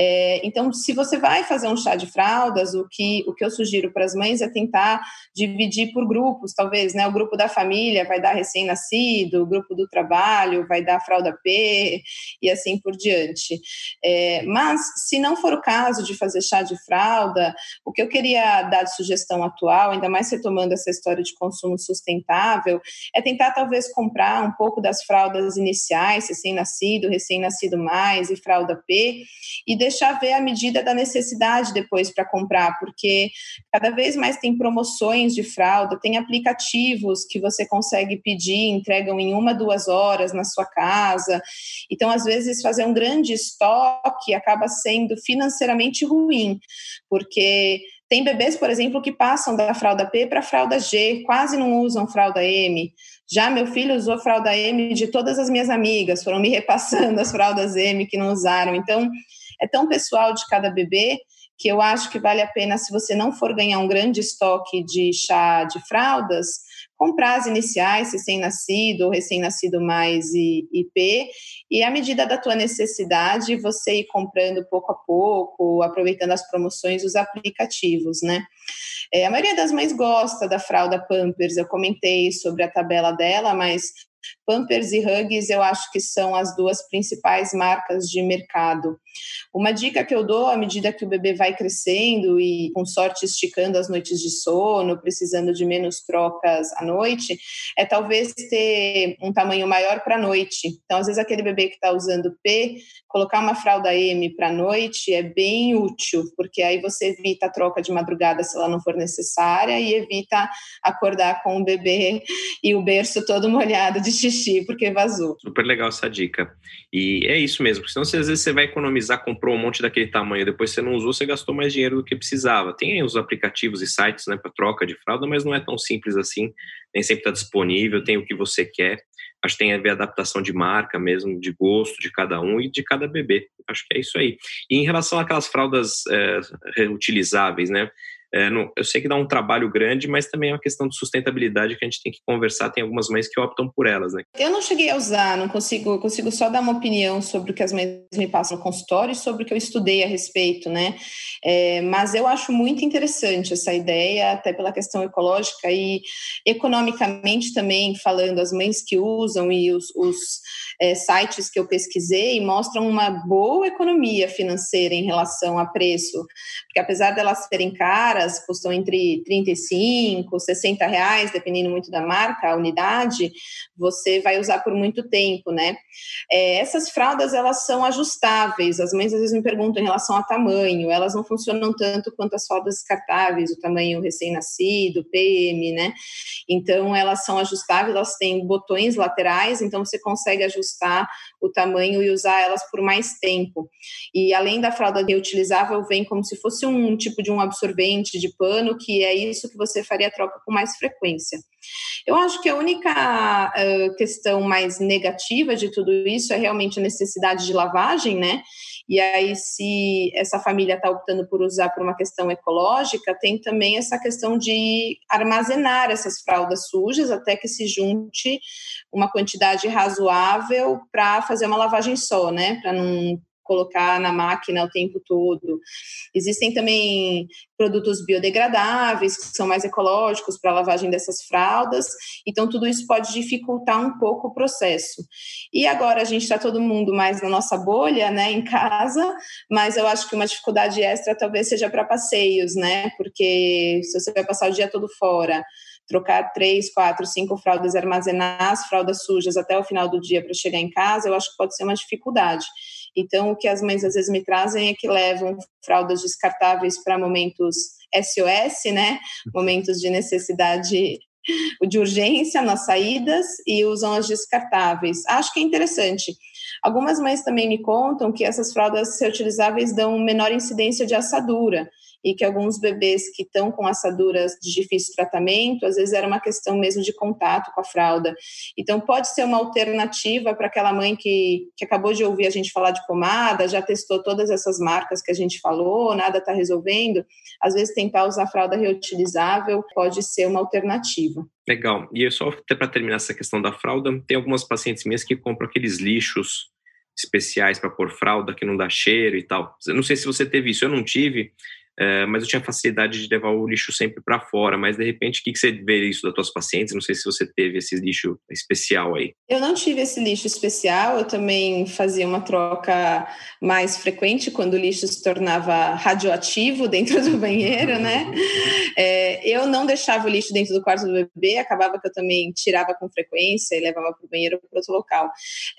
É, então, se você vai fazer um chá de fraldas, o que, o que eu sugiro para as mães é tentar dividir por grupos, talvez, né? O grupo da família vai dar recém-nascido, o grupo do trabalho vai dar fralda P e assim por diante. É, mas, se não for o caso de fazer chá de fralda, o que eu queria dar de sugestão atual, ainda mais retomando essa história de consumo sustentável, é tentar talvez comprar um pouco das fraldas iniciais, recém-nascido, recém-nascido mais e fralda P, e deixar ver a medida da necessidade depois para comprar, porque cada vez mais tem promoções de fralda, tem aplicativos que você consegue pedir, entregam em uma, duas horas na sua casa. Então, às vezes, fazer um grande estoque acaba sendo financeiramente ruim, porque tem bebês, por exemplo, que passam da fralda P para fralda G, quase não usam fralda M. Já meu filho usou fralda M de todas as minhas amigas, foram me repassando as fraldas M que não usaram. Então, é tão pessoal de cada bebê que eu acho que vale a pena, se você não for ganhar um grande estoque de chá de fraldas, comprar as iniciais, recém-nascido ou recém-nascido mais e IP, e à medida da tua necessidade, você ir comprando pouco a pouco, aproveitando as promoções, os aplicativos, né? É, a maioria das mães gosta da fralda Pampers, eu comentei sobre a tabela dela, mas Pampers e Huggies eu acho que são as duas principais marcas de mercado. Uma dica que eu dou à medida que o bebê vai crescendo e, com sorte, esticando as noites de sono, precisando de menos trocas à noite, é talvez ter um tamanho maior para a noite. Então, às vezes, aquele bebê que está usando P, colocar uma fralda M para a noite é bem útil, porque aí você evita a troca de madrugada se ela não for necessária e evita acordar com o bebê e o berço todo molhado de xixi porque vazou. Super legal essa dica. E é isso mesmo, porque senão às vezes você vai economizar, comprou um monte daquele tamanho, depois você não usou, você gastou mais dinheiro do que precisava. Tem os aplicativos e sites né, para troca de fralda, mas não é tão simples assim, nem sempre está disponível, tem o que você quer. Acho que tem a ver a adaptação de marca mesmo, de gosto de cada um e de cada bebê. Acho que é isso aí. E em relação àquelas fraldas é, reutilizáveis, né? É, não, eu sei que dá um trabalho grande, mas também é uma questão de sustentabilidade que a gente tem que conversar. Tem algumas mães que optam por elas, né? Eu não cheguei a usar, não consigo, eu consigo só dar uma opinião sobre o que as mães me passam no consultório e sobre o que eu estudei a respeito, né? É, mas eu acho muito interessante essa ideia, até pela questão ecológica e economicamente também, falando, as mães que usam e os, os é, sites que eu pesquisei mostram uma boa economia financeira em relação a preço, porque apesar delas serem caras, custam entre 35, 60 reais, dependendo muito da marca, a unidade, você vai usar por muito tempo, né? É, essas fraldas, elas são ajustáveis, as mães às vezes me perguntam em relação a tamanho, elas não funcionam tanto quanto as fraldas descartáveis, o tamanho recém-nascido, PM, né? Então, elas são ajustáveis, elas têm botões laterais, então você consegue ajustar ajustar o tamanho e usar elas por mais tempo. E além da fralda reutilizável, vem como se fosse um tipo de um absorvente de pano, que é isso que você faria troca com mais frequência. Eu acho que a única uh, questão mais negativa de tudo isso é realmente a necessidade de lavagem, né? E aí, se essa família está optando por usar por uma questão ecológica, tem também essa questão de armazenar essas fraldas sujas até que se junte uma quantidade razoável para fazer uma lavagem só, né? Para não colocar na máquina o tempo todo. Existem também produtos biodegradáveis, que são mais ecológicos para a lavagem dessas fraldas, então tudo isso pode dificultar um pouco o processo. E agora a gente está todo mundo mais na nossa bolha, né, em casa, mas eu acho que uma dificuldade extra talvez seja para passeios, né, porque se você vai passar o dia todo fora, trocar três, quatro, cinco fraldas armazenar as fraldas sujas até o final do dia para chegar em casa, eu acho que pode ser uma dificuldade. Então, o que as mães às vezes me trazem é que levam fraldas descartáveis para momentos SOS, né? Momentos de necessidade de urgência nas saídas e usam as descartáveis. Acho que é interessante. Algumas mães também me contam que essas fraldas reutilizáveis dão menor incidência de assadura e que alguns bebês que estão com assaduras de difícil tratamento, às vezes era uma questão mesmo de contato com a fralda. Então, pode ser uma alternativa para aquela mãe que, que acabou de ouvir a gente falar de pomada, já testou todas essas marcas que a gente falou, nada está resolvendo. Às vezes, tentar usar fralda reutilizável pode ser uma alternativa. Legal. E só até para terminar essa questão da fralda, tem algumas pacientes minhas que compram aqueles lixos especiais para pôr fralda que não dá cheiro e tal. Eu não sei se você teve isso, eu não tive, é, mas eu tinha facilidade de levar o lixo sempre para fora. Mas de repente, o que, que você vê isso das tuas pacientes? Não sei se você teve esse lixo especial aí. Eu não tive esse lixo especial, eu também fazia uma troca mais frequente quando o lixo se tornava radioativo dentro do banheiro, né? <laughs> É, eu não deixava o lixo dentro do quarto do bebê, acabava que eu também tirava com frequência e levava para o banheiro para outro local.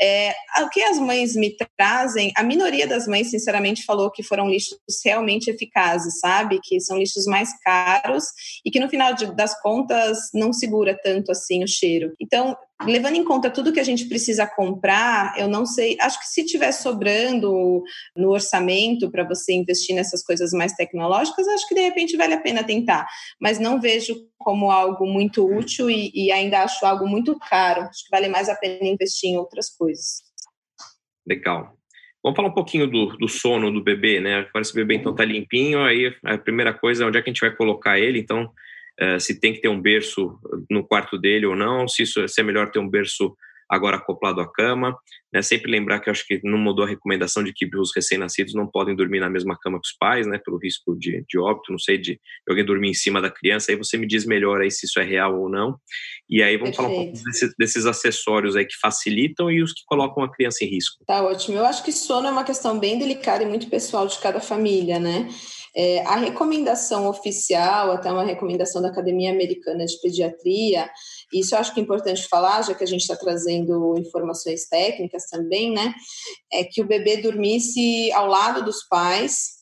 É, o que as mães me trazem, a minoria das mães, sinceramente, falou que foram lixos realmente eficazes sabe? Que são lixos mais caros e que no final de, das contas não segura tanto assim o cheiro. Então, levando em conta tudo que a gente precisa comprar, eu não sei, acho que se tiver sobrando no orçamento para você investir nessas coisas mais tecnológicas, acho que de repente vale a pena tentar, mas não vejo como algo muito útil e, e ainda acho algo muito caro. Acho que vale mais a pena investir em outras coisas. Legal. Vamos falar um pouquinho do, do sono do bebê, né? Agora esse bebê então tá limpinho, aí a primeira coisa é onde é que a gente vai colocar ele, então uh, se tem que ter um berço no quarto dele ou não, se, isso, se é melhor ter um berço agora acoplado à cama. Né? Sempre lembrar que eu acho que não mudou a recomendação de que os recém-nascidos não podem dormir na mesma cama que os pais, né? Pelo risco de, de óbito, não sei, de, de alguém dormir em cima da criança. Aí você me diz melhor aí se isso é real ou não. E aí vamos Perfeito. falar um pouco desse, desses acessórios aí que facilitam e os que colocam a criança em risco. Tá ótimo. Eu acho que sono é uma questão bem delicada e muito pessoal de cada família, né? É, a recomendação oficial, até uma recomendação da Academia Americana de Pediatria, isso eu acho que é importante falar, já que a gente está trazendo informações técnicas também, né? É que o bebê dormisse ao lado dos pais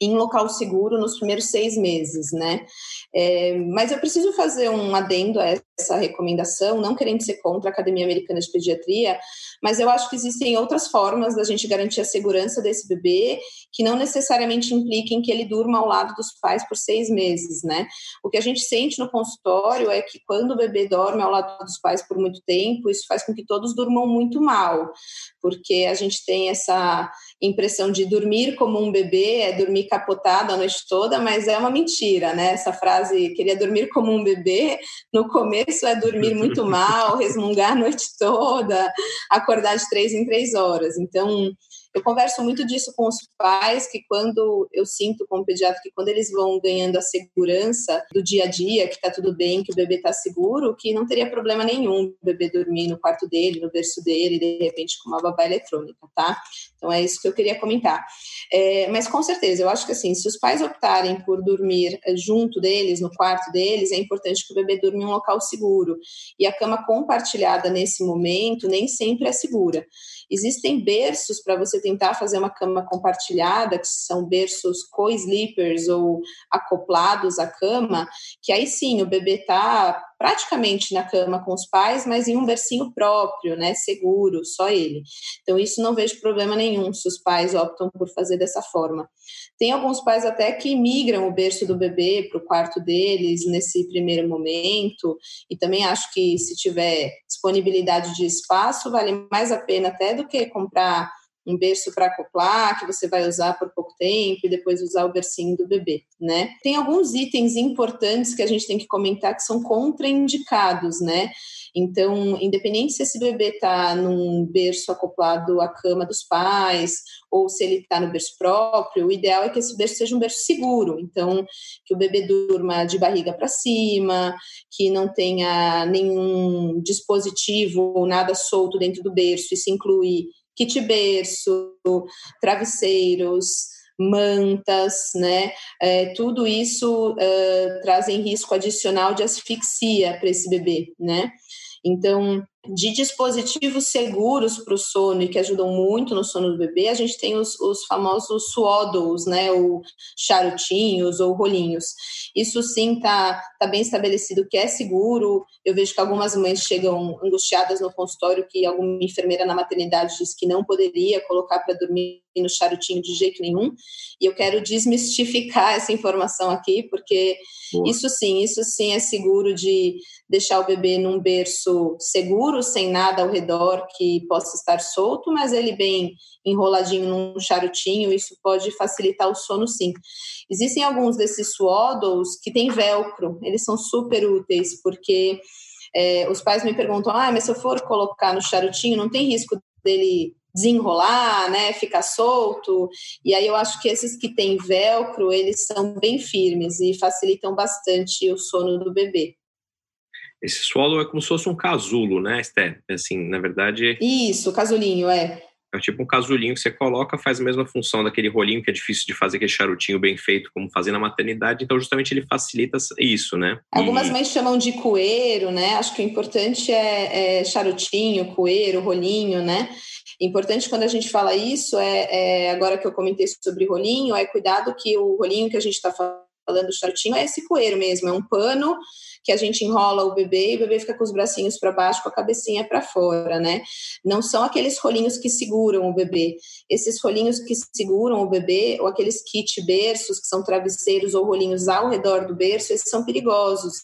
em local seguro nos primeiros seis meses, né? É, mas eu preciso fazer um adendo a essa recomendação, não querendo ser contra a Academia Americana de Pediatria, mas eu acho que existem outras formas da gente garantir a segurança desse bebê que não necessariamente impliquem que ele durma ao lado dos pais por seis meses, né? O que a gente sente no consultório é que quando o bebê dorme ao lado dos pais por muito tempo, isso faz com que todos durmam muito mal, porque a gente tem essa impressão de dormir como um bebê é dormir capotado a noite toda, mas é uma mentira, né? Essa frase, queria dormir como um bebê, no começo é dormir muito mal, resmungar a noite toda, acordar de três em três horas. Então, eu converso muito disso com os pais, que quando eu sinto como pediatra que quando eles vão ganhando a segurança do dia a dia, que está tudo bem, que o bebê está seguro, que não teria problema nenhum o bebê dormir no quarto dele, no berço dele, de repente com uma babá eletrônica, tá? Então é isso que eu queria comentar. É, mas com certeza, eu acho que assim, se os pais optarem por dormir eh, junto deles, no quarto deles, é importante que o bebê durma em um local seguro. E a cama compartilhada nesse momento nem sempre é segura. Existem berços para você tentar fazer uma cama compartilhada, que são berços co-sleepers ou acoplados à cama, que aí sim o bebê está praticamente na cama com os pais, mas em um bercinho próprio, né, seguro, só ele. Então isso não vejo problema nenhum se os pais optam por fazer dessa forma. Tem alguns pais até que migram o berço do bebê para o quarto deles nesse primeiro momento, e também acho que se tiver disponibilidade de espaço, vale mais a pena até do que comprar um berço para acoplar, que você vai usar por pouco tempo e depois usar o bercinho do bebê, né? Tem alguns itens importantes que a gente tem que comentar que são contraindicados, né? Então, independente se esse bebê está num berço acoplado à cama dos pais ou se ele está no berço próprio, o ideal é que esse berço seja um berço seguro. Então, que o bebê durma de barriga para cima, que não tenha nenhum dispositivo ou nada solto dentro do berço. Isso inclui kit berço, travesseiros, mantas, né? É, tudo isso uh, trazem risco adicional de asfixia para esse bebê, né? Então, de dispositivos seguros para o sono e que ajudam muito no sono do bebê, a gente tem os, os famosos swaddles, né, ou charutinhos ou rolinhos. Isso sim está tá bem estabelecido que é seguro. Eu vejo que algumas mães chegam angustiadas no consultório que alguma enfermeira na maternidade diz que não poderia colocar para dormir no charutinho de jeito nenhum. E eu quero desmistificar essa informação aqui, porque Boa. isso sim, isso sim é seguro de deixar o bebê num berço seguro, sem nada ao redor que possa estar solto, mas ele bem enroladinho num charutinho, isso pode facilitar o sono sim. Existem alguns desses swaddles que têm velcro, eles são super úteis, porque é, os pais me perguntam, ah, mas se eu for colocar no charutinho, não tem risco dele desenrolar, né, ficar solto. E aí eu acho que esses que têm velcro, eles são bem firmes e facilitam bastante o sono do bebê. Esse solo é como se fosse um casulo, né, Esther? Assim, na verdade. Isso, casulinho, é. É tipo um casulinho que você coloca, faz a mesma função daquele rolinho que é difícil de fazer, aquele charutinho bem feito, como fazer na maternidade. Então, justamente, ele facilita isso, né? Algumas e... mães chamam de coeiro, né? Acho que o importante é, é charutinho, coeiro, rolinho, né? Importante quando a gente fala isso é, é, agora que eu comentei sobre rolinho, é cuidado que o rolinho que a gente está falando charutinho é esse coeiro mesmo, é um pano que a gente enrola o bebê e o bebê fica com os bracinhos para baixo, com a cabecinha para fora, né? Não são aqueles rolinhos que seguram o bebê. Esses rolinhos que seguram o bebê, ou aqueles kit berços, que são travesseiros ou rolinhos ao redor do berço, esses são perigosos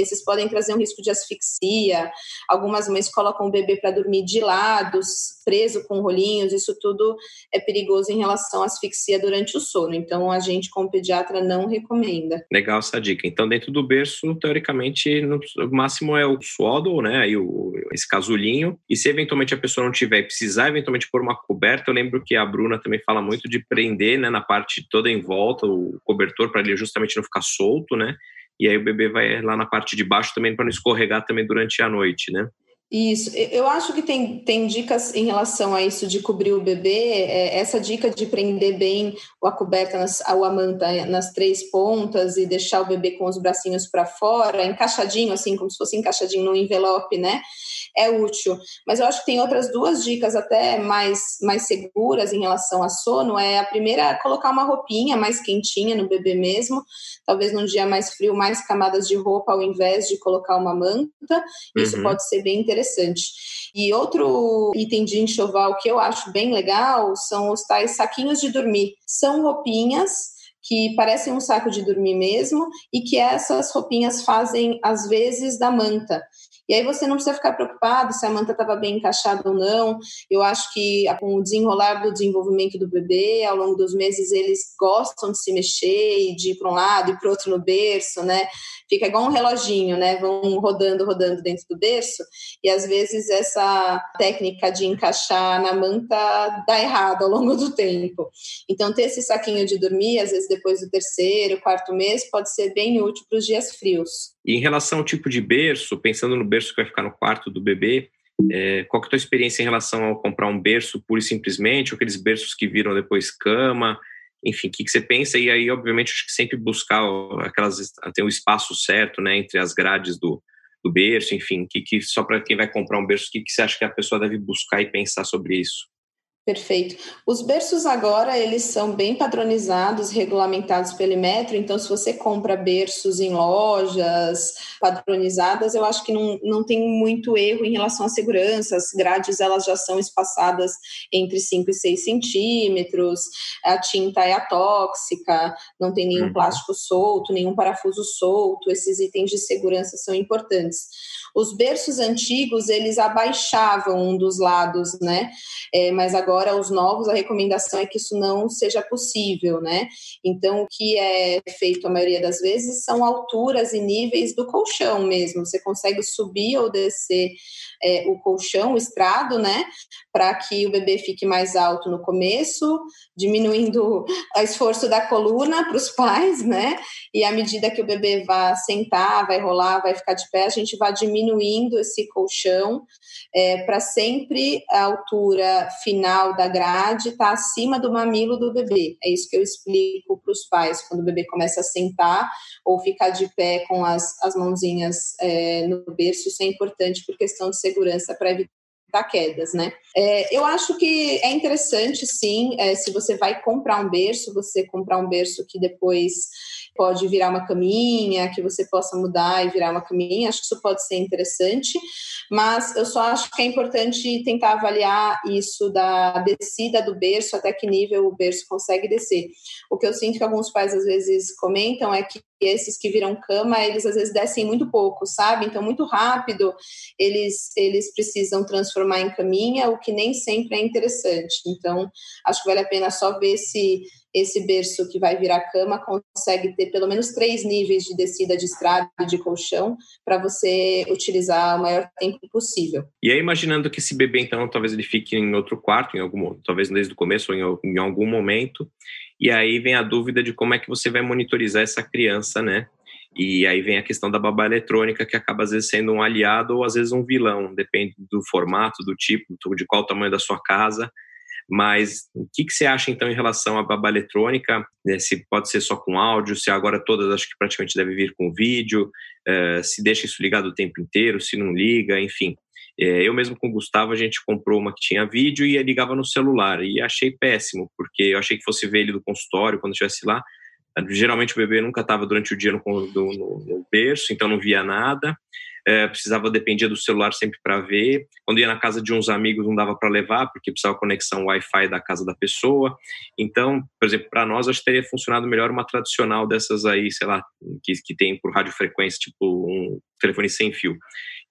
esses podem trazer um risco de asfixia. Algumas mães colocam o bebê para dormir de lados, preso com rolinhos, isso tudo é perigoso em relação à asfixia durante o sono. Então, a gente, como pediatra, não recomenda. Legal essa dica. Então, dentro do berço, teoricamente, no máximo é o swaddle, né? Aí o, esse casulinho. E se eventualmente a pessoa não tiver e precisar eventualmente pôr uma coberta, eu lembro que a Bruna também fala muito de prender, né, na parte toda em volta o cobertor para ele justamente não ficar solto, né? E aí o bebê vai lá na parte de baixo também para não escorregar também durante a noite, né? Isso, eu acho que tem, tem dicas em relação a isso de cobrir o bebê. É, essa dica de prender bem a coberta, nas, a manta nas três pontas e deixar o bebê com os bracinhos para fora, encaixadinho, assim, como se fosse encaixadinho no envelope, né? É útil. Mas eu acho que tem outras duas dicas até mais, mais seguras em relação a sono. É a primeira, colocar uma roupinha mais quentinha no bebê mesmo, talvez num dia mais frio, mais camadas de roupa ao invés de colocar uma manta. Isso uhum. pode ser bem interessante. E outro item de enxoval que eu acho bem legal são os tais saquinhos de dormir. São roupinhas que parecem um saco de dormir mesmo e que essas roupinhas fazem às vezes da manta. E aí você não precisa ficar preocupado se a manta estava bem encaixada ou não. Eu acho que com o desenrolar do desenvolvimento do bebê, ao longo dos meses, eles gostam de se mexer e de ir para um lado e para o outro no berço, né? Fica igual um reloginho, né? Vão rodando, rodando dentro do berço. E às vezes essa técnica de encaixar na manta dá errado ao longo do tempo. Então, ter esse saquinho de dormir, às vezes depois do terceiro, quarto mês, pode ser bem útil para os dias frios. E em relação ao tipo de berço, pensando no berço que vai ficar no quarto do bebê, é, qual que é a tua experiência em relação ao comprar um berço pura e simplesmente, ou aqueles berços que viram depois cama, enfim, o que, que você pensa? E aí, obviamente, acho que sempre buscar aquelas, ter o um espaço certo, né, entre as grades do, do berço, enfim, que, que só para quem vai comprar um berço, o que, que você acha que a pessoa deve buscar e pensar sobre isso? Perfeito. Os berços agora, eles são bem padronizados, regulamentados pelo metro, então se você compra berços em lojas padronizadas, eu acho que não, não tem muito erro em relação à segurança, as grades elas já são espaçadas entre 5 e 6 centímetros, a tinta é atóxica, não tem nenhum uhum. plástico solto, nenhum parafuso solto, esses itens de segurança são importantes. Os berços antigos, eles abaixavam um dos lados, né? É, mas agora os novos, a recomendação é que isso não seja possível, né? Então, o que é feito a maioria das vezes são alturas e níveis do colchão mesmo. Você consegue subir ou descer é, o colchão, o estrado, né? Para que o bebê fique mais alto no começo, diminuindo <laughs> o esforço da coluna para os pais, né? E à medida que o bebê vai sentar, vai rolar, vai ficar de pé, a gente vai diminuindo esse colchão é, para sempre a altura final da grade estar tá acima do mamilo do bebê. É isso que eu explico para os pais quando o bebê começa a sentar ou ficar de pé com as, as mãozinhas é, no berço. Isso é importante por questão de segurança para evitar quedas, né? É, eu acho que é interessante, sim, é, se você vai comprar um berço, você comprar um berço que depois pode virar uma caminha, que você possa mudar e virar uma caminha, acho que isso pode ser interessante, mas eu só acho que é importante tentar avaliar isso da descida do berço, até que nível o berço consegue descer. O que eu sinto que alguns pais às vezes comentam é que esses que viram cama, eles às vezes descem muito pouco, sabe? Então, muito rápido, eles, eles precisam transformar em caminha, o que nem sempre é interessante. Então, acho que vale a pena só ver se esse berço que vai virar cama consegue ter pelo menos três níveis de descida de estrada e de colchão para você utilizar o maior tempo possível. E aí, imaginando que esse bebê, então, talvez ele fique em outro quarto, em algum, talvez desde o começo ou em, em algum momento, e aí vem a dúvida de como é que você vai monitorizar essa criança, né? E aí vem a questão da babá eletrônica, que acaba às vezes sendo um aliado ou às vezes um vilão, depende do formato, do tipo, de qual o tamanho da sua casa. Mas o que, que você acha então em relação à babá eletrônica? Né, se pode ser só com áudio, se agora todas acho que praticamente deve vir com vídeo, uh, se deixa isso ligado o tempo inteiro, se não liga, enfim. É, eu mesmo com o Gustavo, a gente comprou uma que tinha vídeo e ligava no celular. E achei péssimo, porque eu achei que fosse ver ele do consultório quando estivesse lá. Geralmente o bebê nunca estava durante o dia no, no, no, berço, então não via nada. É, precisava, dependia do celular sempre para ver. Quando ia na casa de uns amigos, não dava para levar, porque precisava conexão Wi-Fi da casa da pessoa. Então, por exemplo, para nós, acho que teria funcionado melhor uma tradicional dessas aí, sei lá, que, que tem por radiofrequência, tipo um telefone sem fio.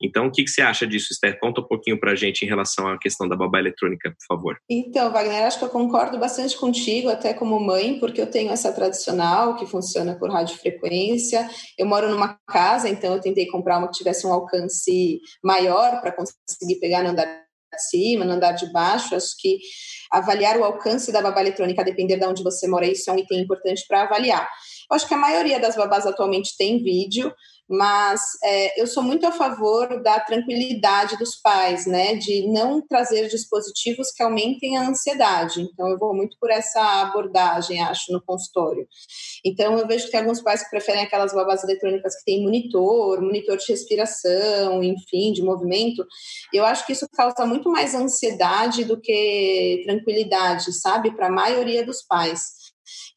Então, o que, que você acha disso, Esther? Conta um pouquinho para a gente em relação à questão da babá eletrônica, por favor. Então, Wagner, acho que eu concordo bastante contigo, até como mãe, porque eu tenho essa tradicional que funciona por radiofrequência. Eu moro numa casa, então eu tentei comprar uma que tivesse um alcance maior para conseguir pegar no andar de cima, no andar de baixo. Acho que avaliar o alcance da babá eletrônica, a depender de onde você mora, isso é um item importante para avaliar. Eu acho que a maioria das babás atualmente tem vídeo, mas é, eu sou muito a favor da tranquilidade dos pais, né, de não trazer dispositivos que aumentem a ansiedade. Então, eu vou muito por essa abordagem, acho, no consultório. Então, eu vejo que alguns pais preferem aquelas babás eletrônicas que têm monitor, monitor de respiração, enfim, de movimento. Eu acho que isso causa muito mais ansiedade do que tranquilidade, sabe, para a maioria dos pais.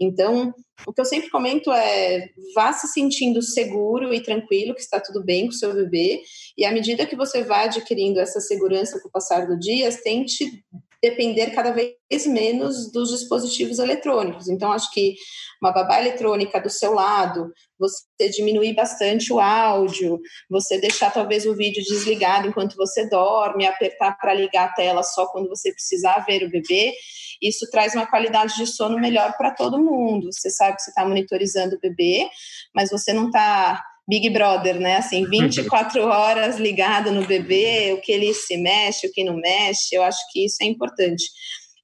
Então, o que eu sempre comento é vá se sentindo seguro e tranquilo que está tudo bem com o seu bebê, e à medida que você vai adquirindo essa segurança com o passar do dia, tente depender cada vez menos dos dispositivos eletrônicos. Então, acho que uma babá eletrônica do seu lado, você diminuir bastante o áudio, você deixar talvez o vídeo desligado enquanto você dorme, apertar para ligar a tela só quando você precisar ver o bebê, isso traz uma qualidade de sono melhor para todo mundo. Você sabe que você está monitorizando o bebê, mas você não está Big Brother, né? Assim, 24 horas ligado no bebê, o que ele se mexe, o que não mexe. Eu acho que isso é importante.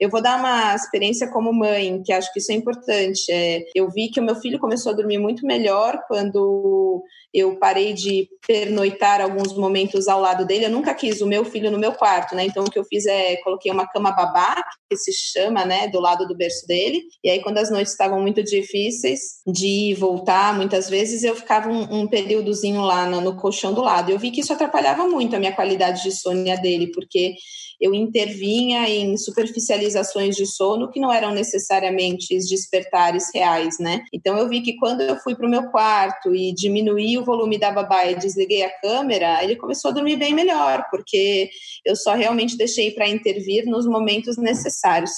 Eu vou dar uma experiência como mãe, que acho que isso é importante. É, eu vi que o meu filho começou a dormir muito melhor quando eu parei de pernoitar alguns momentos ao lado dele. Eu nunca quis o meu filho no meu quarto, né? Então o que eu fiz é coloquei uma cama babá, que se chama, né, do lado do berço dele. E aí quando as noites estavam muito difíceis de ir e voltar, muitas vezes eu ficava um, um períodozinho lá no, no colchão do lado. Eu vi que isso atrapalhava muito a minha qualidade de sono dele, porque eu intervinha em superficializações de sono que não eram necessariamente despertares reais, né? Então eu vi que quando eu fui para o meu quarto e diminuí o volume da babá e desliguei a câmera, ele começou a dormir bem melhor, porque eu só realmente deixei para intervir nos momentos necessários.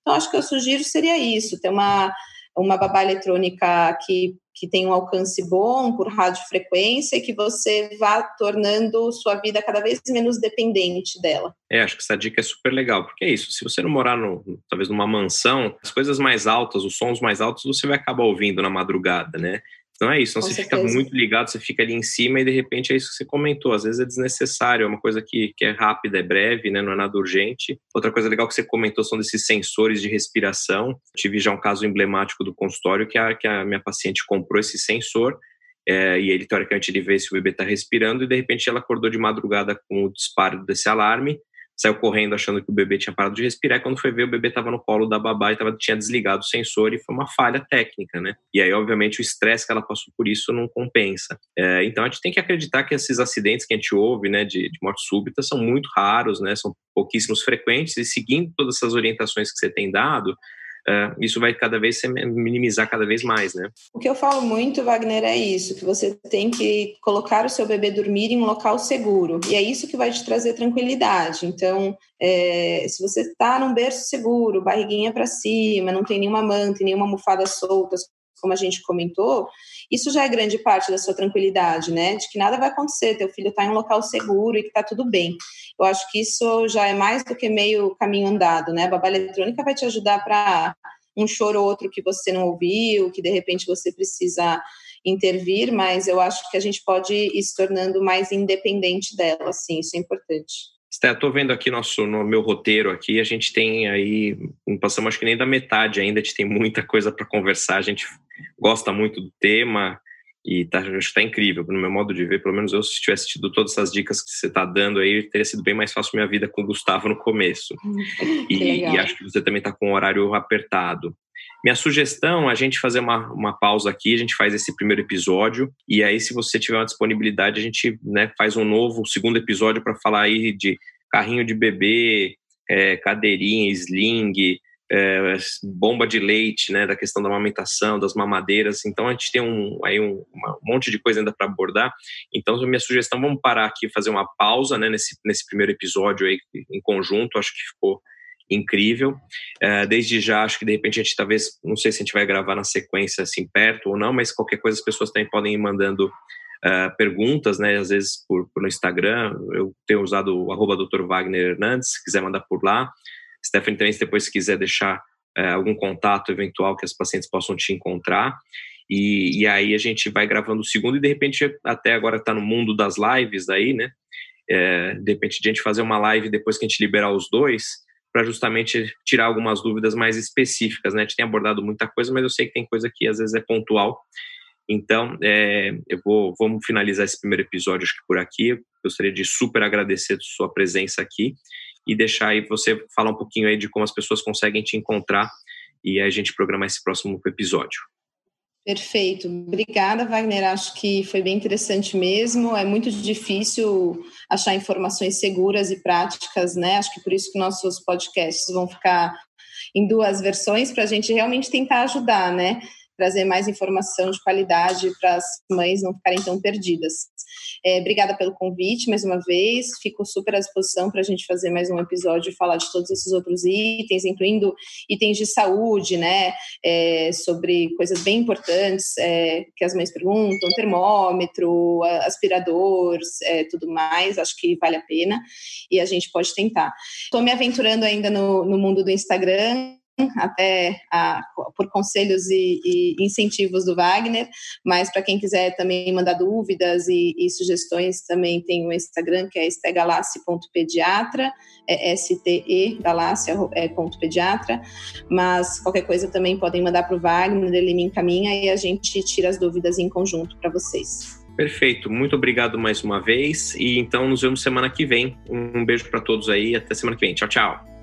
Então acho que eu sugiro seria isso, ter uma uma babá eletrônica que que tem um alcance bom por radiofrequência e que você vá tornando sua vida cada vez menos dependente dela. É, acho que essa dica é super legal, porque é isso, se você não morar no, talvez numa mansão, as coisas mais altas, os sons mais altos, você vai acabar ouvindo na madrugada, né? Então é isso, então você certeza. fica muito ligado, você fica ali em cima e de repente é isso que você comentou, às vezes é desnecessário, é uma coisa que, que é rápida, é breve, né, não é nada urgente. Outra coisa legal que você comentou são desses sensores de respiração. Eu tive já um caso emblemático do consultório que a, que a minha paciente comprou esse sensor é, e ele, teoricamente, ele vê se o bebê está respirando e de repente ela acordou de madrugada com o disparo desse alarme saiu correndo achando que o bebê tinha parado de respirar, e quando foi ver, o bebê estava no colo da babá e tava, tinha desligado o sensor, e foi uma falha técnica, né? E aí, obviamente, o estresse que ela passou por isso não compensa. É, então, a gente tem que acreditar que esses acidentes que a gente ouve, né, de, de morte súbita, são muito raros, né, são pouquíssimos frequentes, e seguindo todas essas orientações que você tem dado, uh, isso vai cada vez se minimizar cada vez mais, né? O que eu falo muito, Wagner, é isso, que você tem que colocar o seu bebê dormir em um local seguro, e é isso que vai te trazer tranquilidade. Então, é, se você está num berço seguro, barriguinha para cima, não tem nenhuma manta, nenhuma almofada solta, como a gente comentou, isso já é grande parte da sua tranquilidade, né? De que nada vai acontecer, teu filho está em um local seguro e que está tudo bem. Eu acho que isso já é mais do que meio caminho andado, né? A babá eletrônica vai te ajudar para um choro ou outro que você não ouviu, que de repente você precisa intervir, mas eu acho que a gente pode ir se tornando mais independente dela, sim, isso é importante. Estou vendo aqui nosso, no meu roteiro aqui, a gente tem aí, não passamos acho que nem da metade ainda, a gente tem muita coisa para conversar, a gente gosta muito do tema e tá, acho que está incrível, no meu modo de ver, pelo menos eu se tivesse tido todas essas dicas que você está dando aí, teria sido bem mais fácil minha vida com o Gustavo no começo. e, e, acho que você também está com o horário apertado. Minha sugestão é a gente fazer uma, uma pausa aqui, a gente faz esse primeiro episódio, e aí, se você tiver uma disponibilidade, a gente né, faz um novo segundo episódio para falar aí de carrinho de bebê, é, cadeirinha, sling, é, bomba de leite, né, da questão da amamentação, das mamadeiras. Então a gente tem um, aí um, um monte de coisa ainda para abordar. Então minha sugestão, vamos parar aqui, fazer uma pausa, né, nesse, nesse primeiro episódio aí em conjunto. Acho que ficou incrível. É, desde já, acho que de repente a gente talvez, não sei se a gente vai gravar na sequência assim perto ou não, mas qualquer coisa as pessoas também podem ir mandando uh, perguntas, né? Às vezes por, por, no Instagram, eu tenho usado o arroba Dr. Wagner Hernandes, se quiser mandar por lá. Stephanie também, se depois quiser deixar uh, algum contato eventual que as pacientes possam te encontrar. E, e aí a gente vai gravando o segundo e de repente até agora está no mundo das lives aí, né? É, de repente a gente fazer uma live depois que a gente liberar os dois, para justamente tirar algumas dúvidas mais específicas, né? A gente tem abordado muita coisa, mas eu sei que tem coisa que às vezes é pontual então, é, eu vou vamos finalizar esse primeiro episódio acho que por aqui. Eu gostaria de super agradecer sua presença aqui e deixar aí você falar um pouquinho aí de como as pessoas conseguem te encontrar e a gente programar esse próximo episódio. Perfeito. Obrigada, Wagner. Acho que foi bem interessante mesmo. É muito difícil achar informações seguras e práticas, né? Acho que por isso que nossos podcasts vão ficar em duas versões para a gente realmente tentar ajudar, né? Trazer mais informação de qualidade para as mães não ficarem tão perdidas. É, obrigada pelo convite mais uma vez. Fico super à disposição para a gente fazer mais um episódio e falar de todos esses outros itens, incluindo itens de saúde, né? É, sobre coisas bem importantes é, que as mães perguntam, termômetro, aspirador, é, tudo mais. Acho que vale a pena e a gente pode tentar. Estou me aventurando ainda no, no mundo do Instagram até a, por conselhos e, e, incentivos do Wagner, mas para quem quiser também mandar dúvidas e, e, sugestões, também tem o Instagram que é estegalassi.pediatra, é S-T-E, galácia.pediatra, mas qualquer coisa também podem mandar para o Wagner, ele me encaminha e a gente tira as dúvidas em conjunto para vocês. Perfeito, muito obrigado mais uma vez e então nos vemos semana que vem. Um beijo para todos aí, até semana que vem. Tchau, tchau.